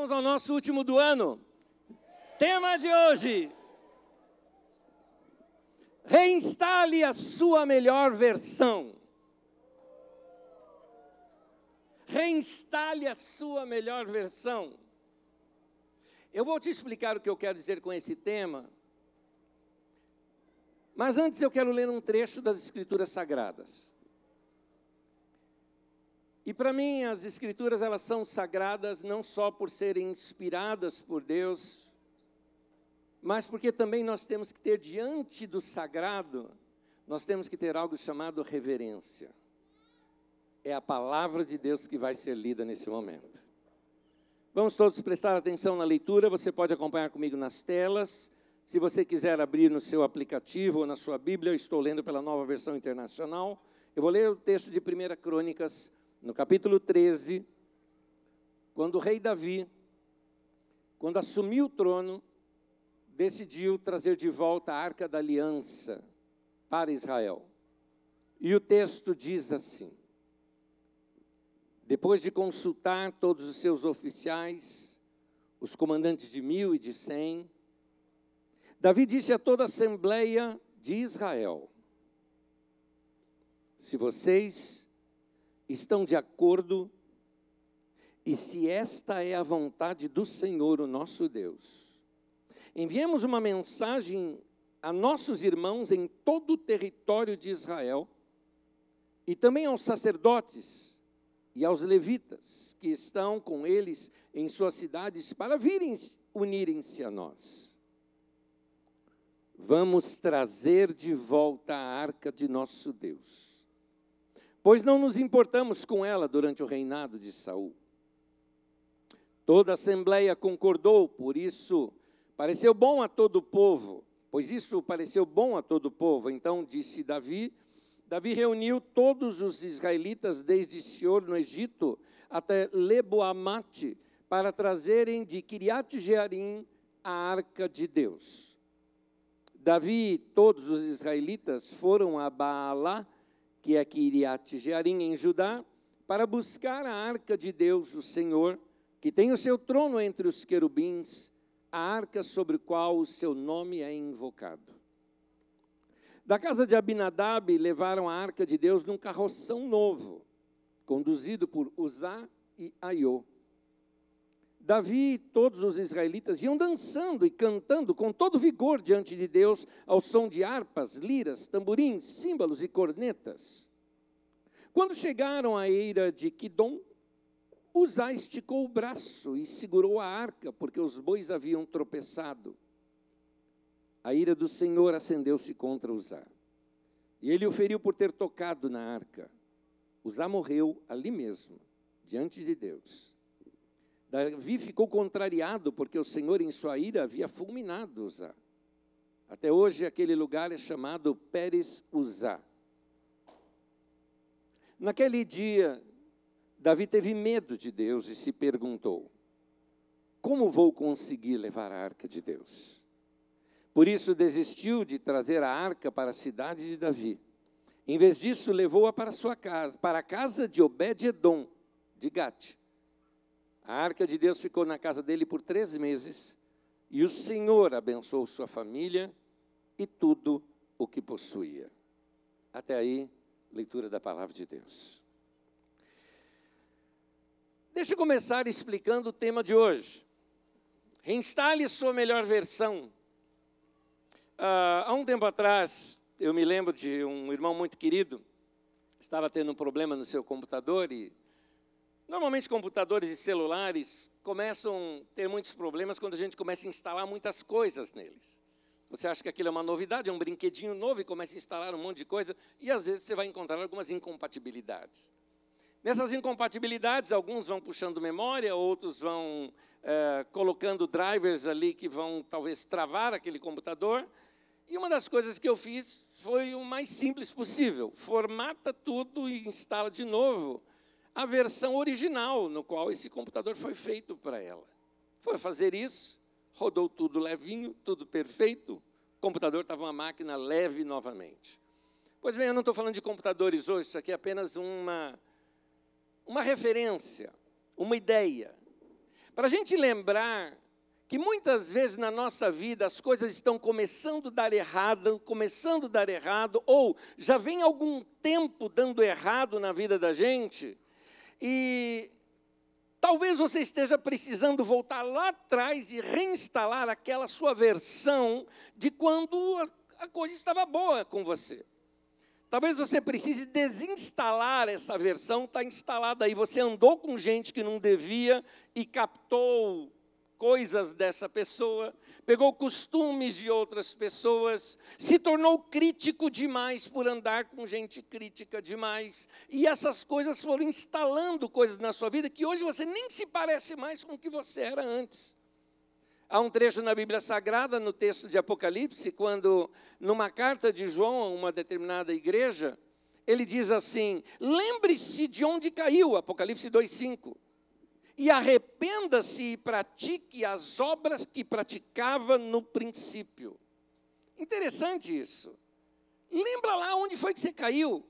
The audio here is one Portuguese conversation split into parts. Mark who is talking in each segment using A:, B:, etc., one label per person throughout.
A: Vamos ao nosso último do ano. Tema de hoje: Reinstale a sua melhor versão. Reinstale a sua melhor versão. Eu vou te explicar o que eu quero dizer com esse tema. Mas antes eu quero ler um trecho das Escrituras Sagradas. E para mim as escrituras elas são sagradas não só por serem inspiradas por Deus, mas porque também nós temos que ter diante do sagrado, nós temos que ter algo chamado reverência. É a palavra de Deus que vai ser lida nesse momento. Vamos todos prestar atenção na leitura, você pode acompanhar comigo nas telas. Se você quiser abrir no seu aplicativo ou na sua Bíblia, eu estou lendo pela nova versão internacional. Eu vou ler o texto de 1 Crônicas, no capítulo 13, quando o rei Davi, quando assumiu o trono, decidiu trazer de volta a arca da aliança para Israel. E o texto diz assim: Depois de consultar todos os seus oficiais, os comandantes de mil e de cem, Davi disse a toda a assembleia de Israel: Se vocês estão de acordo e se esta é a vontade do Senhor, o nosso Deus. Enviemos uma mensagem a nossos irmãos em todo o território de Israel e também aos sacerdotes e aos levitas que estão com eles em suas cidades para virem unirem-se a nós. Vamos trazer de volta a arca de nosso Deus pois não nos importamos com ela durante o reinado de Saul. Toda a assembleia concordou, por isso pareceu bom a todo o povo, pois isso pareceu bom a todo o povo. Então disse Davi, Davi reuniu todos os israelitas desde Sior no Egito até Leboamate para trazerem de Kiriat Jearim a arca de Deus. Davi e todos os israelitas foram a Baalá que é Kiriat Jearim, em Judá, para buscar a arca de Deus, o Senhor, que tem o seu trono entre os querubins, a arca sobre a qual o seu nome é invocado. Da casa de Abinadab levaram a arca de Deus num carroção novo, conduzido por Uzá e Aiô. Davi e todos os israelitas iam dançando e cantando com todo vigor diante de Deus, ao som de harpas, liras, tamborins, símbolos e cornetas. Quando chegaram à eira de Quidom, Uzá esticou o braço e segurou a arca, porque os bois haviam tropeçado. A ira do Senhor acendeu-se contra Uzá. E ele o feriu por ter tocado na arca. Uzá morreu ali mesmo, diante de Deus. Davi ficou contrariado porque o Senhor, em sua ira, havia fulminado Uzá. Até hoje, aquele lugar é chamado Pérez Uzá. Naquele dia, Davi teve medo de Deus e se perguntou: Como vou conseguir levar a arca de Deus? Por isso, desistiu de trazer a arca para a cidade de Davi. Em vez disso, levou-a para sua casa, para a casa de Obed-Edom, de Gate a arca de Deus ficou na casa dele por três meses e o Senhor abençoou sua família e tudo o que possuía. Até aí, leitura da palavra de Deus. Deixa eu começar explicando o tema de hoje. Reinstale sua melhor versão. Ah, há um tempo atrás, eu me lembro de um irmão muito querido, estava tendo um problema no seu computador e Normalmente, computadores e celulares começam a ter muitos problemas quando a gente começa a instalar muitas coisas neles. Você acha que aquilo é uma novidade, é um brinquedinho novo e começa a instalar um monte de coisa, e às vezes você vai encontrar algumas incompatibilidades. Nessas incompatibilidades, alguns vão puxando memória, outros vão é, colocando drivers ali que vão talvez travar aquele computador. E uma das coisas que eu fiz foi o mais simples possível: formata tudo e instala de novo a versão original no qual esse computador foi feito para ela. Foi fazer isso, rodou tudo levinho, tudo perfeito, o computador estava uma máquina leve novamente. Pois bem, eu não estou falando de computadores hoje, isso aqui é apenas uma, uma referência, uma ideia. para a gente lembrar que muitas vezes na nossa vida as coisas estão começando a dar errado, começando a dar errado, ou já vem algum tempo dando errado na vida da gente, e talvez você esteja precisando voltar lá atrás e reinstalar aquela sua versão de quando a, coisa estava boa com você. Talvez você precise desinstalar essa versão, está instalada aí. Você andou com gente que não devia e captou coisas dessa pessoa, pegou costumes de outras pessoas, se tornou crítico demais por andar com gente crítica demais. E essas coisas foram instalando coisas na sua vida que hoje você nem se parece mais com o que você era antes. Há um trecho na Bíblia Sagrada, no texto de Apocalipse, quando, numa carta de João a uma determinada igreja, ele diz assim: Lembre-se de onde caiu, Apocalipse 2,5 e arrependa-se e pratique as obras que praticava no princípio. Interessante isso. Lembra lá onde foi que você caiu?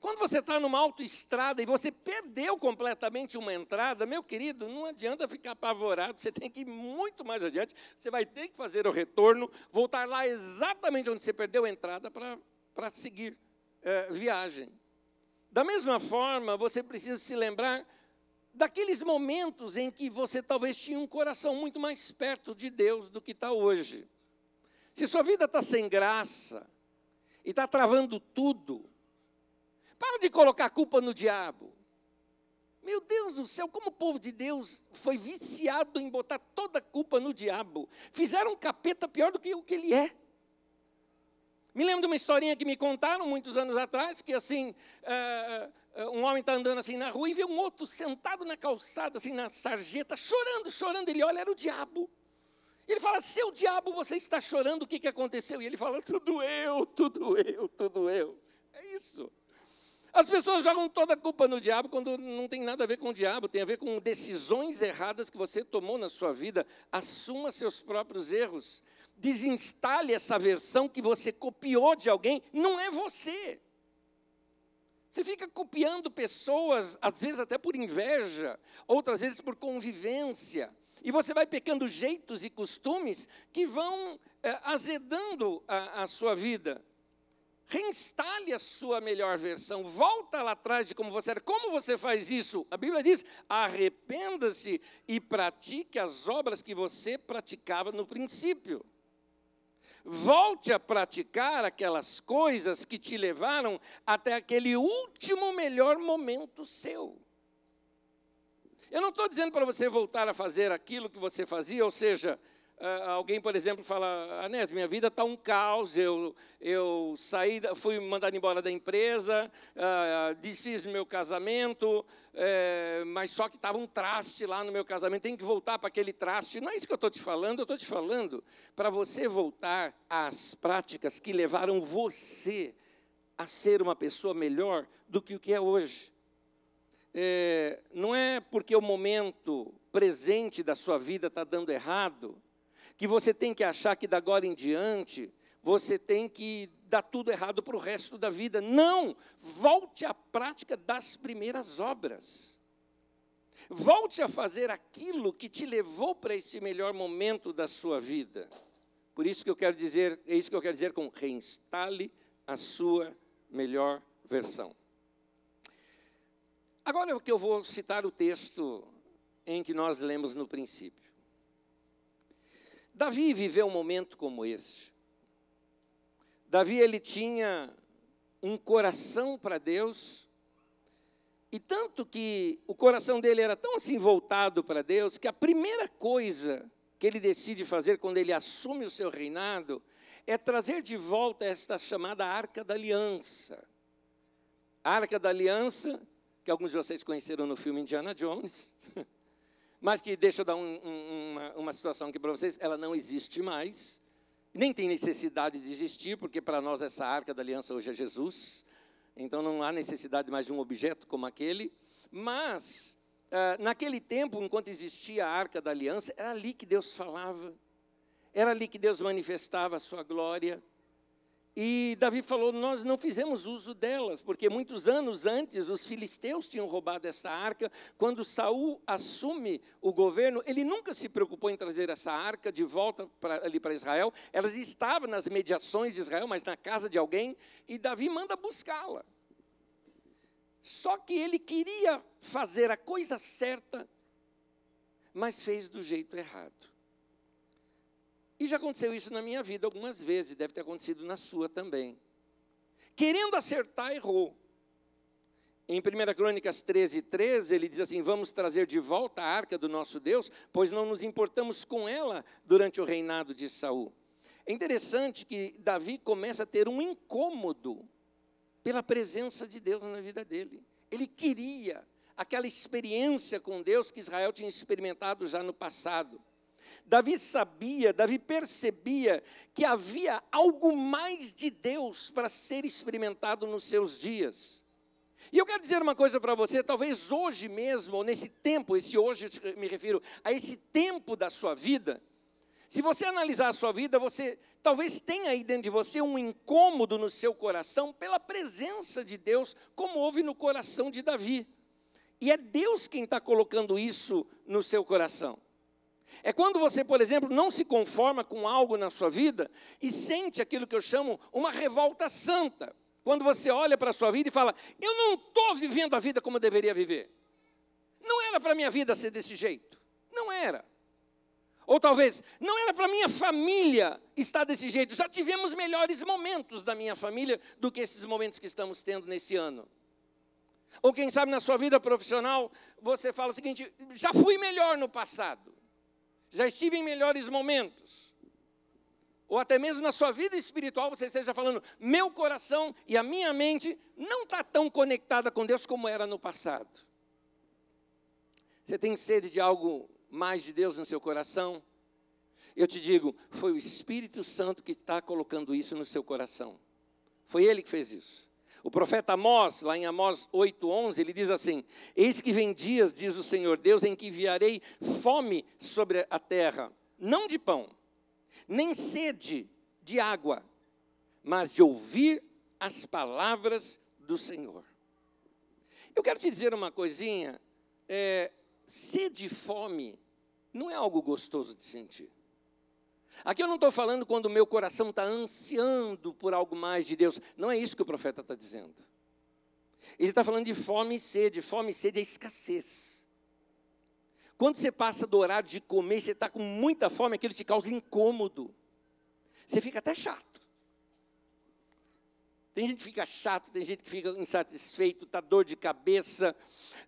A: Quando você está numa autoestrada e você perdeu completamente uma entrada, meu querido, não adianta ficar apavorado, você tem que ir muito mais adiante, você vai ter que fazer o retorno, voltar lá exatamente onde você perdeu a entrada para seguir é, viagem. Da mesma forma, você precisa se lembrar daqueles momentos em que você talvez tinha um coração muito mais perto de Deus do que está hoje. Se sua vida está sem graça e está travando tudo, para de colocar a culpa no diabo. Meu Deus do céu, como o povo de Deus foi viciado em botar toda a culpa no diabo. Fizeram um capeta pior do que o que ele é. Me lembro de uma historinha que me contaram muitos anos atrás, que assim, uh, um homem está andando assim na rua e vê um outro sentado na calçada, assim, na sarjeta, chorando, chorando. Ele olha, era o diabo. Ele fala, seu diabo, você está chorando, o que, que aconteceu? E ele fala, tudo eu, tudo eu, tudo eu. É isso. As pessoas jogam toda a culpa no diabo quando não tem nada a ver com o diabo, tem a ver com decisões erradas que você tomou na sua vida. Assuma seus próprios erros desinstale essa versão que você copiou de alguém, não é você. Você fica copiando pessoas, às vezes até por inveja, outras vezes por convivência. E você vai pecando jeitos e costumes que vão é, azedando a, a sua vida. Reinstale a sua melhor versão, volta lá atrás de como você era. Como você faz isso? A Bíblia diz: arrependa-se e pratique as obras que você praticava no princípio. Volte a praticar aquelas coisas que te levaram até aquele último melhor momento seu. Eu não estou dizendo para você voltar a fazer aquilo que você fazia, ou seja, alguém, por exemplo, fala, Anésio, minha vida está um caos, eu, eu saí, fui mandado embora da empresa, uh, desfiz meu casamento, uh, mas só que estava um traste lá no meu casamento, tem que voltar para aquele traste. Não é isso que eu estou te falando, eu estou te falando para você voltar às práticas que levaram você a ser uma pessoa melhor do que o que é hoje. É, não é porque o momento presente da sua vida está dando errado, que você tem que achar que da agora em diante você tem que dar tudo errado para o resto da vida. Não! Volte à prática das primeiras obras. Volte a fazer aquilo que te levou para esse melhor momento da sua vida. Por isso que eu quero dizer, é isso que eu quero dizer com reinstale a sua melhor versão. Agora que eu vou citar o texto em que nós lemos no princípio. Davi viveu um momento como este. Davi ele tinha um coração para Deus, e tanto que o coração dele era tão assim voltado para Deus, que a primeira coisa que ele decide fazer quando ele assume o seu reinado é trazer de volta esta chamada Arca da Aliança. A Arca da Aliança, que alguns de vocês conheceram no filme Indiana Jones, mas que deixa eu dar um, um, uma, uma situação aqui para vocês, ela não existe mais, nem tem necessidade de existir, porque para nós essa arca da aliança hoje é Jesus, então não há necessidade mais de um objeto como aquele, mas uh, naquele tempo, enquanto existia a arca da aliança, era ali que Deus falava, era ali que Deus manifestava a sua glória, E Davi falou: Nós não fizemos uso delas, porque muitos anos antes os filisteus tinham roubado essa arca. Quando Saul assume o governo, ele nunca se preocupou em trazer essa arca de volta pra, ali para Israel. Elas estavam nas mediações de Israel, mas na casa de alguém, e Davi manda buscá-la. Só que ele queria fazer a coisa certa, mas fez do jeito errado. E já aconteceu isso na minha vida algumas vezes, deve ter acontecido na sua também. Querendo acertar, errou. Em 1 Crônicas 13, 13, ele diz assim: Vamos trazer de volta a arca do nosso Deus, pois não nos importamos com ela durante o reinado de Saul. É interessante que Davi começa a ter um incômodo pela presença de Deus na vida dele. Ele queria aquela experiência com Deus que Israel tinha experimentado já no passado. Davi sabia, Davi percebia que havia algo mais de Deus para ser experimentado nos seus dias. E eu quero dizer uma coisa para você, talvez hoje mesmo, ou nesse tempo, esse hoje me refiro a esse tempo da sua vida, se você analisar a sua vida, você talvez tenha aí dentro de você um incômodo no seu coração pela presença de Deus, como houve no coração de Davi. E é Deus quem está colocando isso no seu coração. É quando você, por exemplo, não se conforma com algo na sua vida e sente aquilo que eu chamo uma revolta santa. Quando você olha para a sua vida e fala: Eu não estou vivendo a vida como eu deveria viver. Não era para a minha vida ser desse jeito. Não era. Ou talvez, não era para a minha família estar desse jeito. Já tivemos melhores momentos da minha família do que esses momentos que estamos tendo nesse ano. Ou quem sabe na sua vida profissional, você fala o seguinte: já fui melhor no passado já estive em melhores momentos. Ou até mesmo na sua vida espiritual você esteja falando, meu coração e a minha mente não está tão conectada com Deus como era no passado. Você tem sede de algo mais de Deus no seu coração? Eu te digo, foi o Espírito Santo que está colocando isso no seu coração. Foi ele que fez isso. O profeta Amós, lá em Amós 8:11, ele diz assim: Eis que vem dias, diz o Senhor Deus, em que enviarei fome sobre a terra, não de pão, nem sede de água, mas de ouvir as palavras do Senhor. Eu quero te dizer uma coisinha: é, sede e fome não é algo gostoso de sentir. Aqui eu não estou falando quando o meu coração está ansiando por algo mais de Deus. Não é isso que o profeta está dizendo. Ele está falando de fome e sede. Fome e sede é escassez. Quando você passa do horário de comer, você está com muita fome, aquilo te causa incômodo. Você fica até chato. Tem gente que fica chato, tem gente que fica insatisfeito, está dor de cabeça.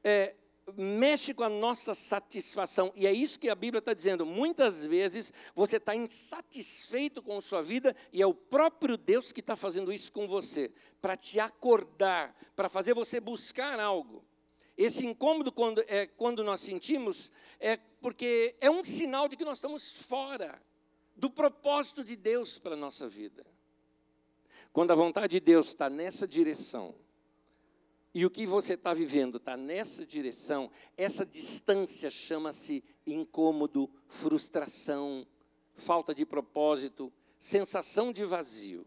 A: É, mexe com a nossa satisfação. E é isso que a Bíblia está dizendo. Muitas vezes você está insatisfeito com a sua vida e é o próprio Deus que está fazendo isso com você, para te acordar, para fazer você buscar algo. Esse incômodo, quando, é, quando nós sentimos, é porque é um sinal de que nós estamos fora do propósito de Deus para a nossa vida. Quando a vontade de Deus está nessa direção, e o que você está vivendo está nessa direção, essa distância chama-se incômodo, frustração, falta de propósito, sensação de vazio.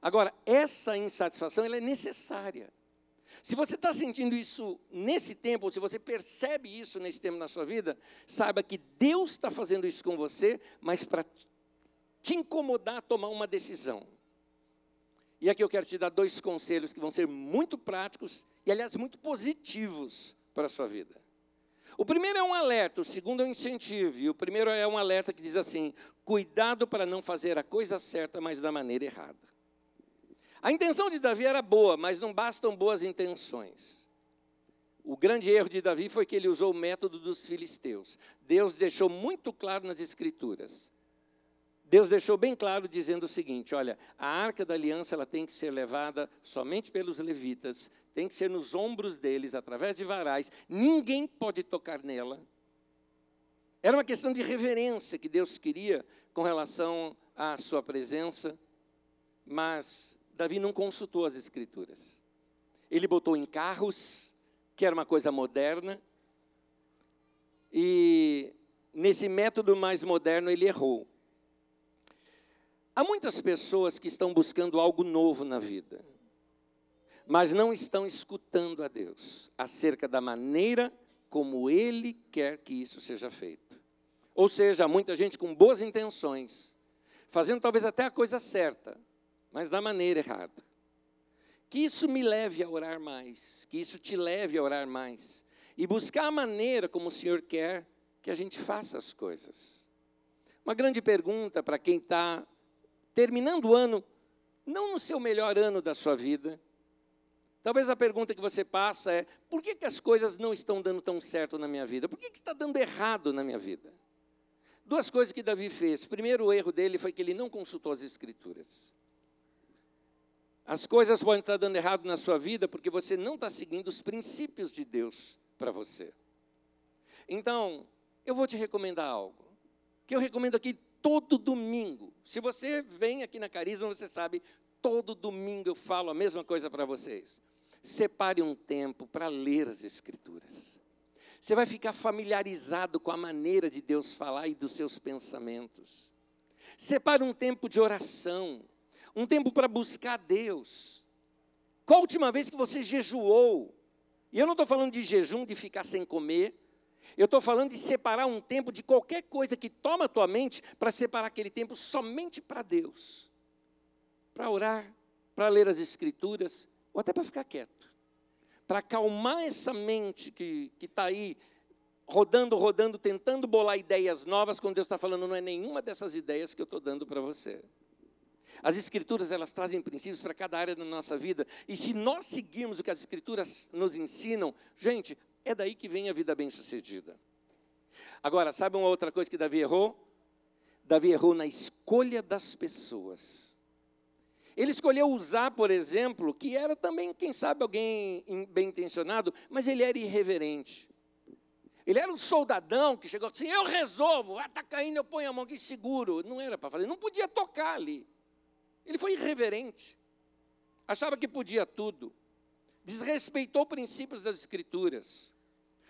A: Agora, essa insatisfação ela é necessária. Se você está sentindo isso nesse tempo, ou se você percebe isso nesse tempo na sua vida, saiba que Deus está fazendo isso com você, mas para te incomodar a tomar uma decisão. E aqui eu quero te dar dois conselhos que vão ser muito práticos e, aliás, muito positivos para a sua vida. O primeiro é um alerta, o segundo é um incentivo, e o primeiro é um alerta que diz assim: cuidado para não fazer a coisa certa, mas da maneira errada. A intenção de Davi era boa, mas não bastam boas intenções. O grande erro de Davi foi que ele usou o método dos filisteus. Deus deixou muito claro nas Escrituras Deus deixou bem claro dizendo o seguinte: olha, a arca da aliança ela tem que ser levada somente pelos levitas, tem que ser nos ombros deles, através de varais, ninguém pode tocar nela. Era uma questão de reverência que Deus queria com relação à sua presença, mas Davi não consultou as Escrituras. Ele botou em carros, que era uma coisa moderna, e nesse método mais moderno ele errou. Há muitas pessoas que estão buscando algo novo na vida, mas não estão escutando a Deus acerca da maneira como Ele quer que isso seja feito. Ou seja, há muita gente com boas intenções, fazendo talvez até a coisa certa, mas da maneira errada. Que isso me leve a orar mais, que isso te leve a orar mais e buscar a maneira como o Senhor quer que a gente faça as coisas. Uma grande pergunta para quem está terminando o ano, não no seu melhor ano da sua vida. Talvez a pergunta que você passa é: por que, que as coisas não estão dando tão certo na minha vida? Por que, que está dando errado na minha vida? Duas coisas que Davi fez. Primeiro, o erro dele foi que ele não consultou as Escrituras. As coisas podem estar dando errado na sua vida porque você não está seguindo os princípios de Deus para você. Então, eu vou te recomendar algo, que eu recomendo aqui todo domingo. Se você vem aqui na Carisma, você sabe, todo domingo eu falo a mesma coisa para vocês. Separe um tempo para ler as Escrituras. Você vai ficar familiarizado com a maneira de Deus falar e dos seus pensamentos. Separe um tempo de oração, um tempo para buscar Deus. Qual a última vez que você jejuou? E eu não estou falando de jejum, de ficar sem comer. Eu estou falando de separar um tempo de qualquer coisa que toma a tua mente para separar aquele tempo somente para Deus. Para orar, para ler as Escrituras, ou até para ficar quieto. Para acalmar essa mente que está aí, rodando, rodando, tentando bolar ideias novas, quando Deus está falando, não é nenhuma dessas ideias que eu estou dando para você. As escrituras, elas trazem princípios para cada área da nossa vida, e se nós seguirmos o que as escrituras nos ensinam, gente, é daí que vem a vida bem-sucedida. Agora, sabe uma outra coisa que Davi errou? Davi errou na escolha das pessoas. Ele escolheu usar, por exemplo, que era também, quem sabe, alguém bem intencionado, mas ele era irreverente. Ele era um soldadão que chegou assim: eu resolvo, ah, está caindo, eu ponho a mão aqui seguro. Não era para fazer, não podia tocar ali. Ele foi irreverente, achava que podia tudo, desrespeitou princípios das Escrituras.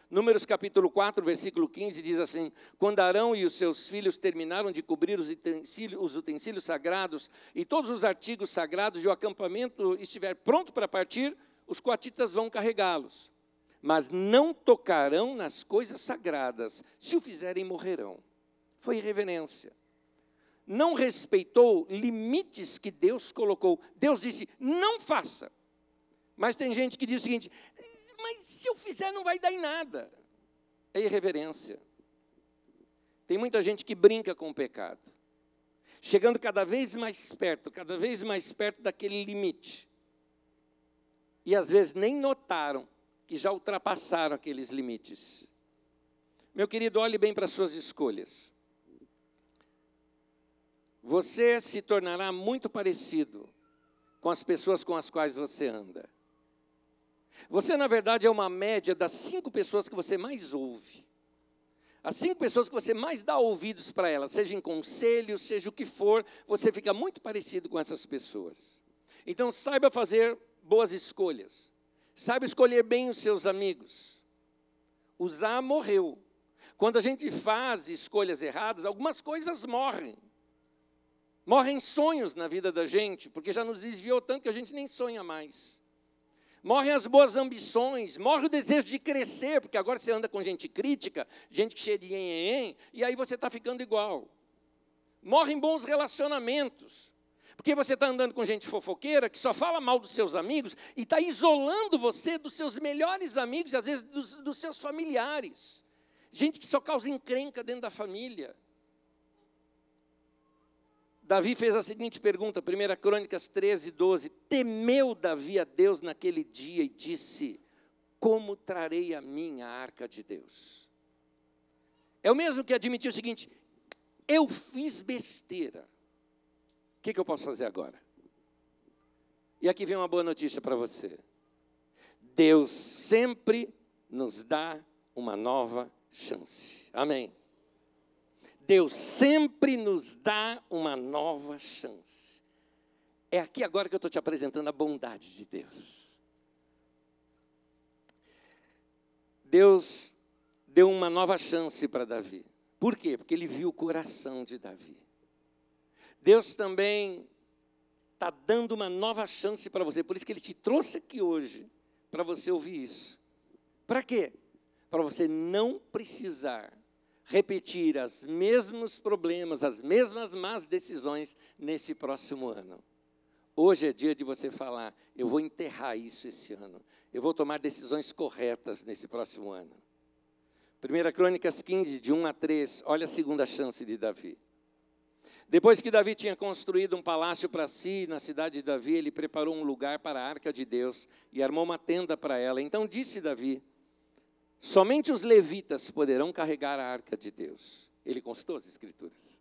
A: Números capítulo 4, versículo 15 diz assim: Quando Arão e os seus filhos terminaram de cobrir os utensílios, os utensílios sagrados e todos os artigos sagrados e o acampamento estiver pronto para partir, os coatitas vão carregá-los. Mas não tocarão nas coisas sagradas, se o fizerem, morrerão. Foi irreverência não respeitou limites que Deus colocou. Deus disse: não faça. Mas tem gente que diz o seguinte: mas se eu fizer não vai dar em nada. É irreverência. Tem muita gente que brinca com o pecado, chegando cada vez mais perto, cada vez mais perto daquele limite. E às vezes nem notaram que já ultrapassaram aqueles limites. Meu querido, olhe bem para as suas escolhas você se tornará muito parecido com as pessoas com as quais você anda. Você, na verdade, é uma média das cinco pessoas que você mais ouve. As cinco pessoas que você mais dá ouvidos para elas, seja em conselho, seja o que for, você fica muito parecido com essas pessoas. Então, saiba fazer boas escolhas. Saiba escolher bem os seus amigos. Usar morreu. Quando a gente faz escolhas erradas, algumas coisas morrem. Morrem sonhos na vida da gente, porque já nos desviou tanto que a gente nem sonha mais. Morrem as boas ambições, morre o desejo de crescer, porque agora você anda com gente crítica, gente que cheia de em, e aí você está ficando igual. Morrem bons relacionamentos, porque você está andando com gente fofoqueira que só fala mal dos seus amigos e está isolando você dos seus melhores amigos e às vezes dos, dos seus familiares. Gente que só causa encrenca dentro da família. Davi fez a seguinte pergunta, 1 Crônicas 13, 12. Temeu Davi a Deus naquele dia e disse: Como trarei a minha arca de Deus? É o mesmo que admitir o seguinte: Eu fiz besteira. O que, que eu posso fazer agora? E aqui vem uma boa notícia para você. Deus sempre nos dá uma nova chance. Amém. Deus sempre nos dá uma nova chance. É aqui agora que eu estou te apresentando a bondade de Deus. Deus deu uma nova chance para Davi. Por quê? Porque ele viu o coração de Davi. Deus também está dando uma nova chance para você, por isso que Ele te trouxe aqui hoje, para você ouvir isso. Para quê? Para você não precisar repetir os mesmos problemas, as mesmas más decisões nesse próximo ano. Hoje é dia de você falar: eu vou enterrar isso esse ano, eu vou tomar decisões corretas nesse próximo ano. 1 Crônicas 15, de 1 a 3, olha a segunda chance de Davi. Depois que Davi tinha construído um palácio para si na cidade de Davi, ele preparou um lugar para a arca de Deus e armou uma tenda para ela. Então disse Davi: Somente os levitas poderão carregar a arca de Deus. Ele constou as escrituras.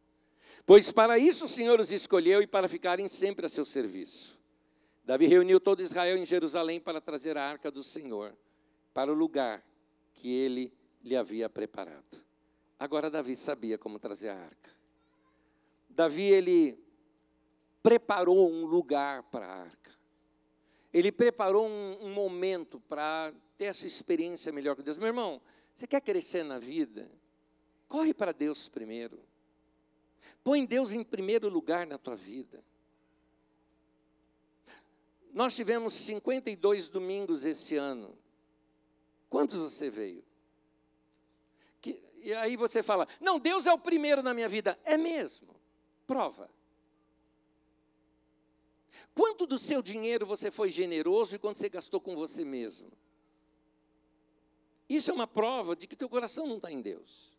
A: Pois para isso o Senhor os escolheu e para ficarem sempre a seu serviço. Davi reuniu todo Israel em Jerusalém para trazer a arca do Senhor para o lugar que ele lhe havia preparado. Agora Davi sabia como trazer a arca. Davi ele preparou um lugar para a arca. Ele preparou um, um momento para ter essa experiência melhor com Deus. Meu irmão, você quer crescer na vida? Corre para Deus primeiro. Põe Deus em primeiro lugar na tua vida. Nós tivemos 52 domingos esse ano. Quantos você veio? Que, e aí você fala: Não, Deus é o primeiro na minha vida. É mesmo. Prova. Quanto do seu dinheiro você foi generoso e quanto você gastou com você mesmo? Isso é uma prova de que teu coração não está em Deus.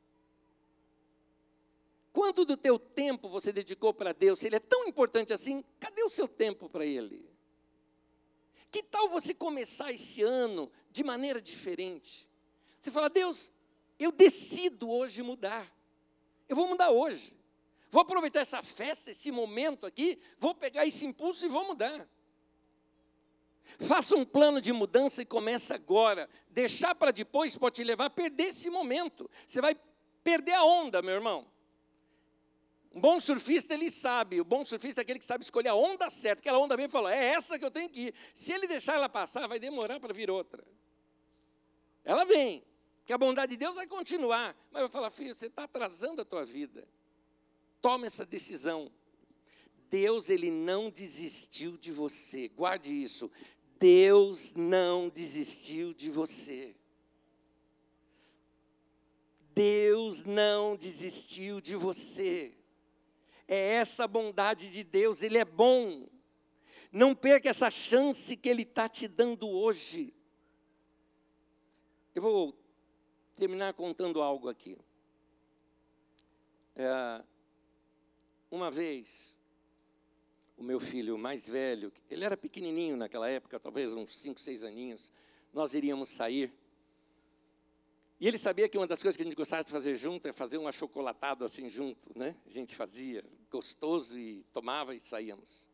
A: Quanto do teu tempo você dedicou para Deus? Se Ele é tão importante assim, cadê o seu tempo para Ele? Que tal você começar esse ano de maneira diferente? Você fala, Deus, eu decido hoje mudar. Eu vou mudar hoje. Vou aproveitar essa festa, esse momento aqui, vou pegar esse impulso e vou mudar. Faça um plano de mudança e comece agora. Deixar para depois pode te levar a perder esse momento. Você vai perder a onda, meu irmão. Um bom surfista, ele sabe. O bom surfista é aquele que sabe escolher a onda certa. Aquela onda vem e fala, é essa que eu tenho que ir. Se ele deixar ela passar, vai demorar para vir outra. Ela vem, que a bondade de Deus vai continuar. Mas vai falar, filho, você está atrasando a tua vida. Toma essa decisão. Deus, ele não desistiu de você. Guarde isso. Deus não desistiu de você. Deus não desistiu de você. É essa bondade de Deus, Ele é bom. Não perca essa chance que Ele está te dando hoje. Eu vou terminar contando algo aqui. É, uma vez, o meu filho mais velho, ele era pequenininho naquela época, talvez uns 5, 6 aninhos, nós iríamos sair. E ele sabia que uma das coisas que a gente gostava de fazer junto é fazer um achocolatado assim junto, né? A gente fazia gostoso e tomava e saíamos.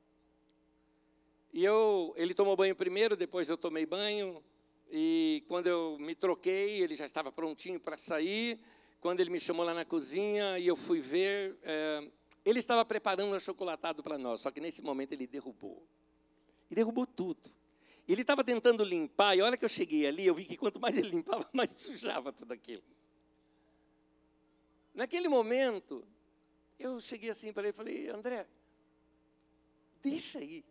A: E eu, ele tomou banho primeiro, depois eu tomei banho, e quando eu me troquei, ele já estava prontinho para sair. Quando ele me chamou lá na cozinha e eu fui ver, é, ele estava preparando um achocolatado para nós, só que nesse momento ele derrubou. E derrubou tudo. Ele estava tentando limpar, e a hora que eu cheguei ali, eu vi que quanto mais ele limpava, mais sujava tudo aquilo. Naquele momento, eu cheguei assim para ele e falei, André, deixa aí.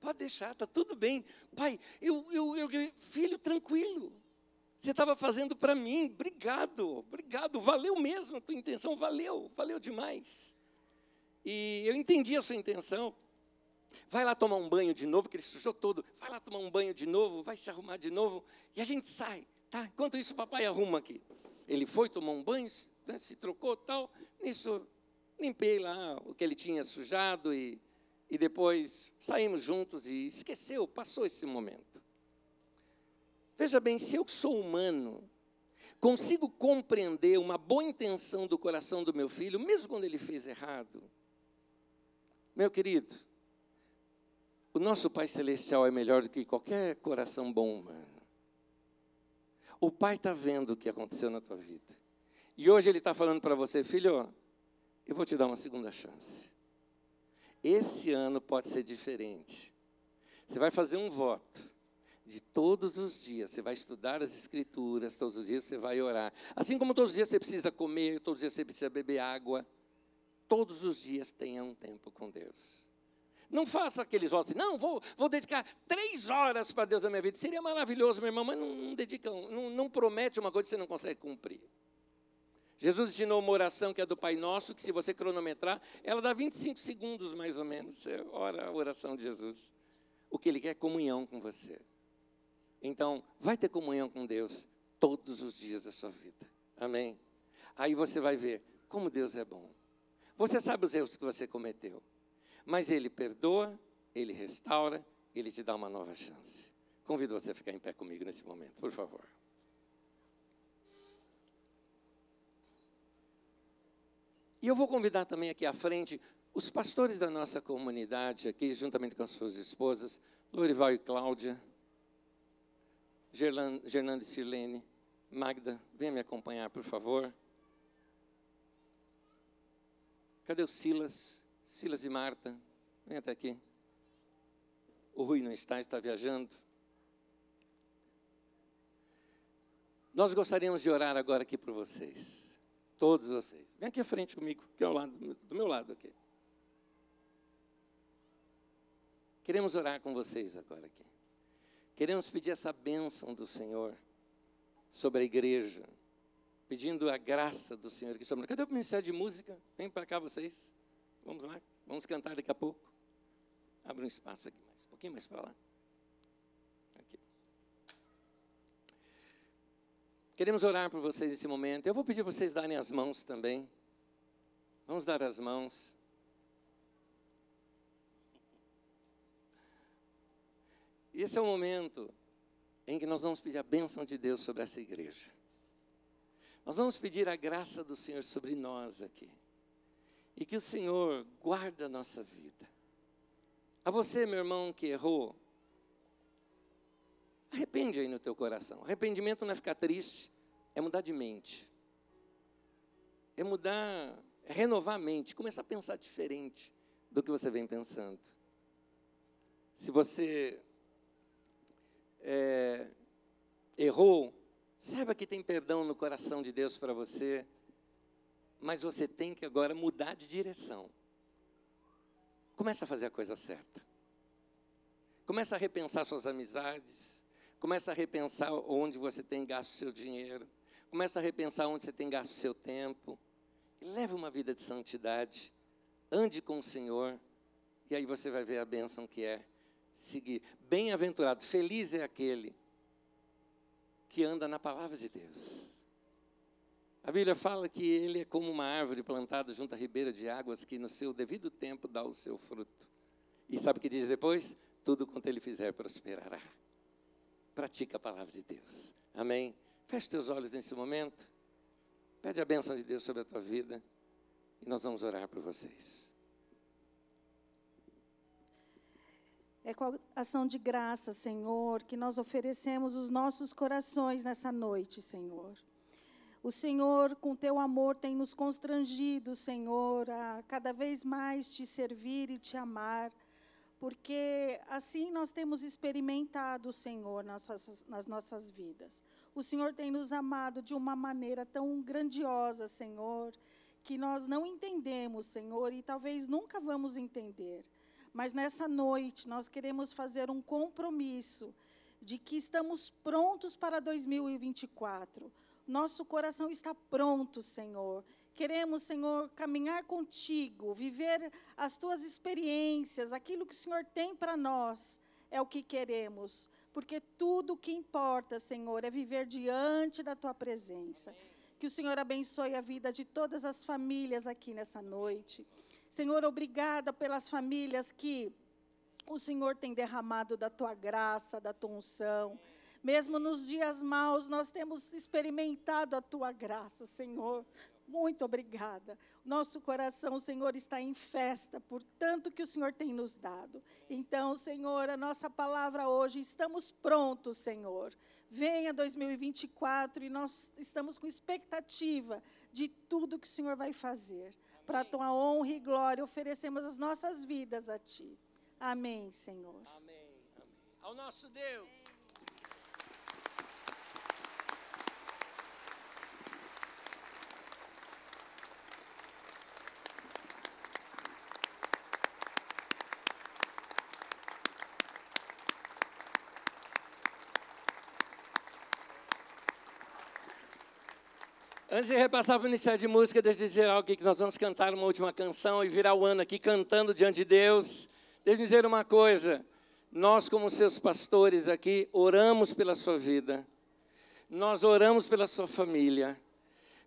A: Pode deixar, está tudo bem. Pai, eu, eu, eu filho, tranquilo. Você estava fazendo para mim, obrigado, obrigado, valeu mesmo a tua intenção, valeu, valeu demais. E eu entendi a sua intenção. Vai lá tomar um banho de novo, que ele sujou todo. Vai lá tomar um banho de novo, vai se arrumar de novo. E a gente sai, tá? Enquanto isso, o papai arruma aqui. Ele foi, tomou um banho, né, se trocou tal. Nisso, limpei lá o que ele tinha sujado e, e depois saímos juntos e esqueceu, passou esse momento. Veja bem, se eu sou humano, consigo compreender uma boa intenção do coração do meu filho, mesmo quando ele fez errado, meu querido, o nosso Pai Celestial é melhor do que qualquer coração bom humano. O Pai está vendo o que aconteceu na tua vida. E hoje Ele está falando para você, filho, eu vou te dar uma segunda chance. Esse ano pode ser diferente. Você vai fazer um voto de todos os dias. Você vai estudar as Escrituras, todos os dias você vai orar. Assim como todos os dias você precisa comer, todos os dias você precisa beber água. Todos os dias tenha um tempo com Deus. Não faça aqueles votos assim, não, vou, vou dedicar três horas para Deus na minha vida. Seria maravilhoso, meu irmão, mas não, não dedica, não, não promete uma coisa que você não consegue cumprir. Jesus ensinou uma oração que é do Pai Nosso, que se você cronometrar, ela dá 25 segundos mais ou menos. Você ora a oração de Jesus. O que Ele quer é comunhão com você. Então, vai ter comunhão com Deus todos os dias da sua vida. Amém? Aí você vai ver como Deus é bom. Você sabe os erros que você cometeu, mas Ele perdoa, Ele restaura, Ele te dá uma nova chance. Convido você a ficar em pé comigo nesse momento, por favor. E eu vou convidar também aqui à frente os pastores da nossa comunidade, aqui, juntamente com as suas esposas, Lorival e Cláudia, Gerlando e Sirlene, Magda, venha me acompanhar, por favor. Cadê o Silas? Silas e Marta, vem até aqui. O Rui não está, está viajando. Nós gostaríamos de orar agora aqui por vocês. Todos vocês. Vem aqui à frente comigo, que é ao lado, do meu lado aqui. Queremos orar com vocês agora aqui. Queremos pedir essa bênção do Senhor sobre a igreja, pedindo a graça do Senhor aqui sobre. Cadê o ministério de música? Vem para cá vocês. Vamos lá, vamos cantar daqui a pouco. Abre um espaço aqui mais, um pouquinho mais para lá. Queremos orar por vocês nesse momento. Eu vou pedir para vocês darem as mãos também. Vamos dar as mãos. Esse é o momento em que nós vamos pedir a bênção de Deus sobre essa igreja. Nós vamos pedir a graça do Senhor sobre nós aqui. E que o Senhor guarde a nossa vida. A você, meu irmão, que errou, arrepende aí no teu coração. Arrependimento não é ficar triste, é mudar de mente. É mudar, é renovar a mente, começar a pensar diferente do que você vem pensando. Se você é, errou, saiba que tem perdão no coração de Deus para você, mas você tem que agora mudar de direção. Começa a fazer a coisa certa. Começa a repensar suas amizades. Começa a repensar onde você tem gasto seu dinheiro. Começa a repensar onde você tem gasto seu tempo. E leve uma vida de santidade. Ande com o Senhor. E aí você vai ver a bênção que é seguir. Bem-aventurado, feliz é aquele que anda na palavra de Deus. A Bíblia fala que ele é como uma árvore plantada junto à ribeira de águas que no seu devido tempo dá o seu fruto. E sabe o que diz depois? Tudo quanto ele fizer prosperará. Pratica a palavra de Deus. Amém. Feche teus olhos nesse momento. Pede a bênção de Deus sobre a tua vida. E nós vamos orar por vocês.
B: É com a ação de graça, Senhor, que nós oferecemos os nossos corações nessa noite, Senhor. O Senhor, com teu amor, tem nos constrangido, Senhor, a cada vez mais te servir e te amar porque assim nós temos experimentado, Senhor, nas nossas, nas nossas vidas. O Senhor tem nos amado de uma maneira tão grandiosa, Senhor, que nós não entendemos, Senhor, e talvez nunca vamos entender. Mas nessa noite nós queremos fazer um compromisso de que estamos prontos para 2024. Nosso coração está pronto, Senhor. Queremos, Senhor, caminhar contigo, viver as tuas experiências, aquilo que o Senhor tem para nós, é o que queremos. Porque tudo o que importa, Senhor, é viver diante da tua presença. Que o Senhor abençoe a vida de todas as famílias aqui nessa noite. Senhor, obrigada pelas famílias que o Senhor tem derramado da tua graça, da tua unção. Mesmo nos dias maus, nós temos experimentado a tua graça, Senhor. Muito obrigada. Nosso coração, Senhor, está em festa por tanto que o Senhor tem nos dado. Então, Senhor, a nossa palavra hoje, estamos prontos, Senhor. Venha 2024 e nós estamos com expectativa de tudo que o Senhor vai fazer. Para a tua honra e glória, oferecemos as nossas vidas a Ti. Amém, Senhor.
A: Amém. Amém. Ao nosso Deus. Antes de repassar para o Ministério de Música, deixa eu dizer algo aqui, que nós vamos cantar uma última canção e virar o ano aqui cantando diante de Deus. Deixa eu dizer uma coisa. Nós, como seus pastores aqui, oramos pela sua vida. Nós oramos pela sua família.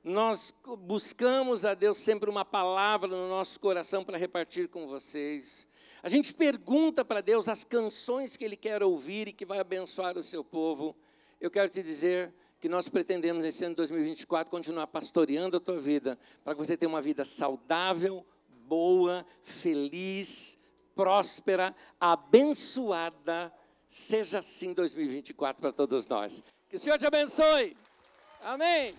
A: Nós buscamos a Deus sempre uma palavra no nosso coração para repartir com vocês. A gente pergunta para Deus as canções que Ele quer ouvir e que vai abençoar o seu povo. Eu quero te dizer que nós pretendemos, nesse ano de 2024, continuar pastoreando a tua vida, para que você tenha uma vida saudável, boa, feliz, próspera, abençoada. Seja assim 2024 para todos nós. Que o Senhor te abençoe. Amém.